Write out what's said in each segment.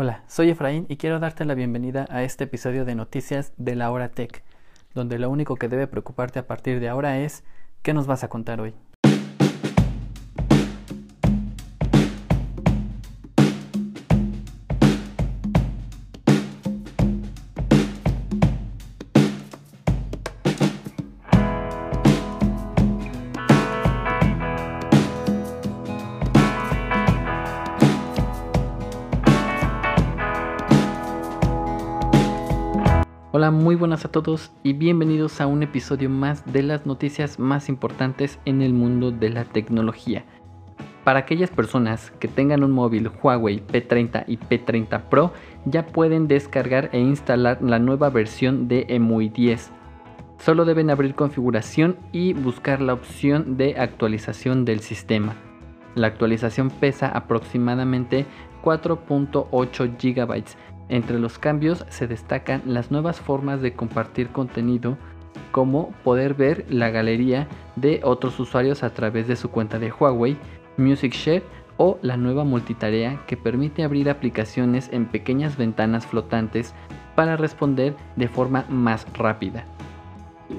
Hola, soy Efraín y quiero darte la bienvenida a este episodio de Noticias de la Hora Tech, donde lo único que debe preocuparte a partir de ahora es ¿qué nos vas a contar hoy? Muy buenas a todos y bienvenidos a un episodio más de las noticias más importantes en el mundo de la tecnología. Para aquellas personas que tengan un móvil Huawei P30 y P30 Pro, ya pueden descargar e instalar la nueva versión de EMUI 10. Solo deben abrir configuración y buscar la opción de actualización del sistema. La actualización pesa aproximadamente 4.8 GB entre los cambios se destacan las nuevas formas de compartir contenido, como poder ver la galería de otros usuarios a través de su cuenta de Huawei, Music Share o la nueva multitarea que permite abrir aplicaciones en pequeñas ventanas flotantes para responder de forma más rápida.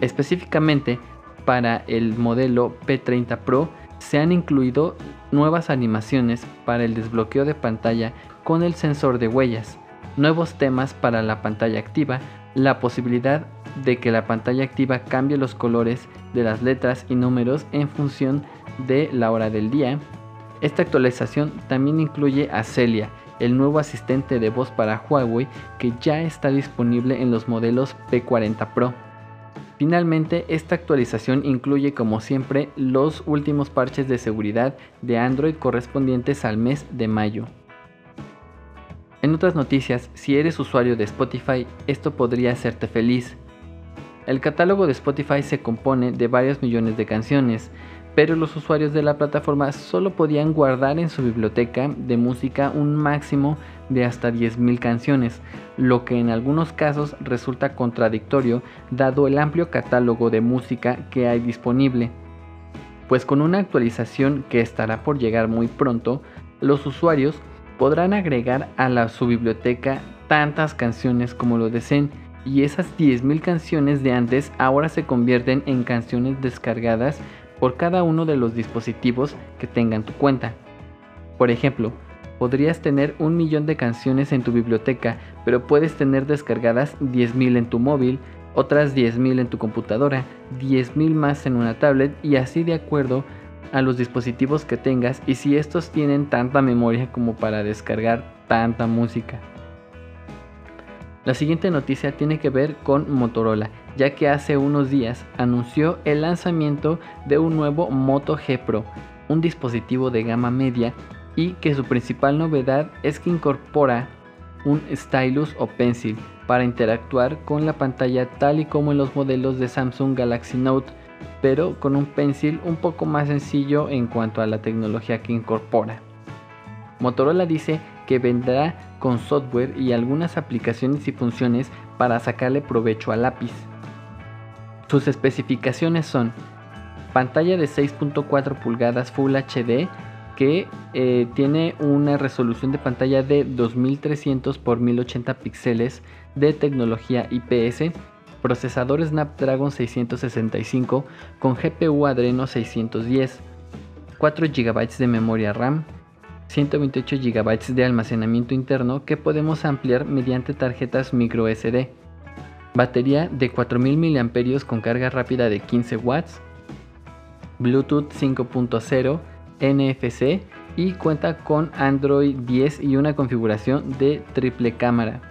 Específicamente para el modelo P30 Pro se han incluido nuevas animaciones para el desbloqueo de pantalla con el sensor de huellas, nuevos temas para la pantalla activa, la posibilidad de que la pantalla activa cambie los colores de las letras y números en función de la hora del día. Esta actualización también incluye a Celia, el nuevo asistente de voz para Huawei que ya está disponible en los modelos P40 Pro. Finalmente, esta actualización incluye como siempre los últimos parches de seguridad de Android correspondientes al mes de mayo. En otras noticias, si eres usuario de Spotify, esto podría hacerte feliz. El catálogo de Spotify se compone de varios millones de canciones, pero los usuarios de la plataforma solo podían guardar en su biblioteca de música un máximo de hasta 10.000 canciones, lo que en algunos casos resulta contradictorio dado el amplio catálogo de música que hay disponible. Pues con una actualización que estará por llegar muy pronto, los usuarios podrán agregar a la, su biblioteca tantas canciones como lo deseen y esas 10.000 canciones de antes ahora se convierten en canciones descargadas por cada uno de los dispositivos que tengan tu cuenta. Por ejemplo, podrías tener un millón de canciones en tu biblioteca, pero puedes tener descargadas 10.000 en tu móvil, otras 10.000 en tu computadora, 10.000 más en una tablet y así de acuerdo a los dispositivos que tengas y si estos tienen tanta memoria como para descargar tanta música. La siguiente noticia tiene que ver con Motorola, ya que hace unos días anunció el lanzamiento de un nuevo Moto G Pro, un dispositivo de gama media y que su principal novedad es que incorpora un stylus o pencil para interactuar con la pantalla tal y como en los modelos de Samsung Galaxy Note pero con un pencil un poco más sencillo en cuanto a la tecnología que incorpora. Motorola dice que vendrá con software y algunas aplicaciones y funciones para sacarle provecho al lápiz. Sus especificaciones son pantalla de 6.4 pulgadas Full HD que eh, tiene una resolución de pantalla de 2300 x 1080 píxeles de tecnología IPS procesador Snapdragon 665 con GPU Adreno 610, 4 GB de memoria RAM, 128 GB de almacenamiento interno que podemos ampliar mediante tarjetas micro SD, batería de 4000 mAh con carga rápida de 15 watts, Bluetooth 5.0, NFC y cuenta con Android 10 y una configuración de triple cámara.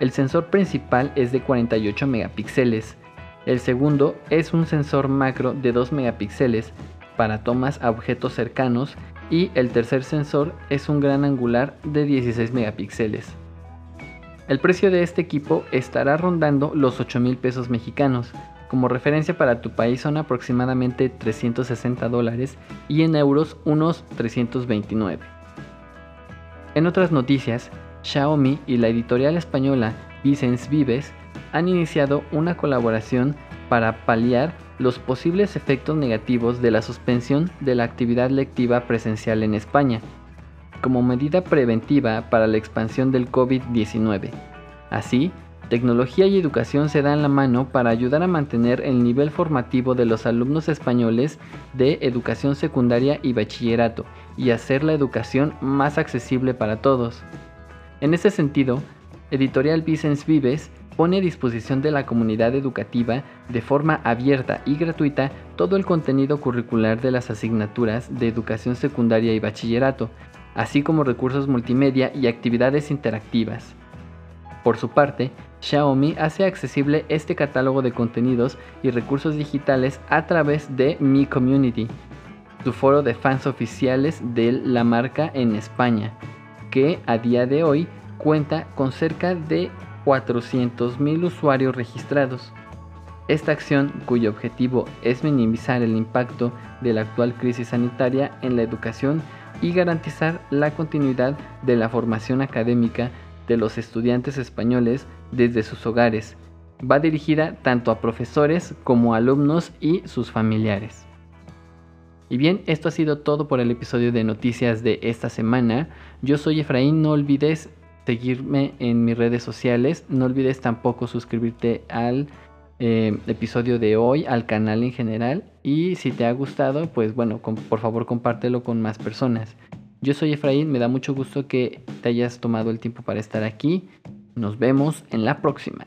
El sensor principal es de 48 megapíxeles. El segundo es un sensor macro de 2 megapíxeles para tomas a objetos cercanos y el tercer sensor es un gran angular de 16 megapíxeles. El precio de este equipo estará rondando los 8 mil pesos mexicanos. Como referencia para tu país son aproximadamente 360 dólares y en euros unos 329. En otras noticias, Xiaomi y la editorial española Vicens Vives han iniciado una colaboración para paliar los posibles efectos negativos de la suspensión de la actividad lectiva presencial en España. como medida preventiva para la expansión del COVID-19. Así, tecnología y educación se dan la mano para ayudar a mantener el nivel formativo de los alumnos españoles de educación secundaria y bachillerato y hacer la educación más accesible para todos. En ese sentido, Editorial Vicens Vives pone a disposición de la comunidad educativa de forma abierta y gratuita todo el contenido curricular de las asignaturas de educación secundaria y bachillerato, así como recursos multimedia y actividades interactivas. Por su parte, Xiaomi hace accesible este catálogo de contenidos y recursos digitales a través de Mi Community, su foro de fans oficiales de la marca en España, que a día de hoy cuenta con cerca de 400.000 usuarios registrados. Esta acción, cuyo objetivo es minimizar el impacto de la actual crisis sanitaria en la educación y garantizar la continuidad de la formación académica de los estudiantes españoles desde sus hogares. Va dirigida tanto a profesores como a alumnos y sus familiares. Y bien, esto ha sido todo por el episodio de noticias de esta semana. Yo soy Efraín, no olvides seguirme en mis redes sociales, no olvides tampoco suscribirte al eh, episodio de hoy, al canal en general y si te ha gustado, pues bueno, por favor compártelo con más personas. Yo soy Efraín, me da mucho gusto que te hayas tomado el tiempo para estar aquí. Nos vemos en la próxima.